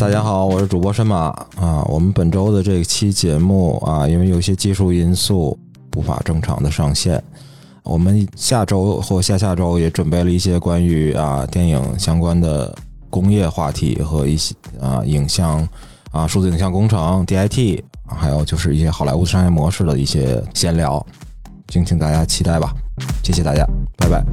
大家好，我是主播申马啊。我们本周的这期节目啊，因为有些技术因素无法正常的上线。我们下周或下下周也准备了一些关于啊电影相关的工业话题和一些啊影像啊数字影像工程 DIT，还有就是一些好莱坞商业模式的一些闲聊，敬请大家期待吧。谢谢大家，拜拜。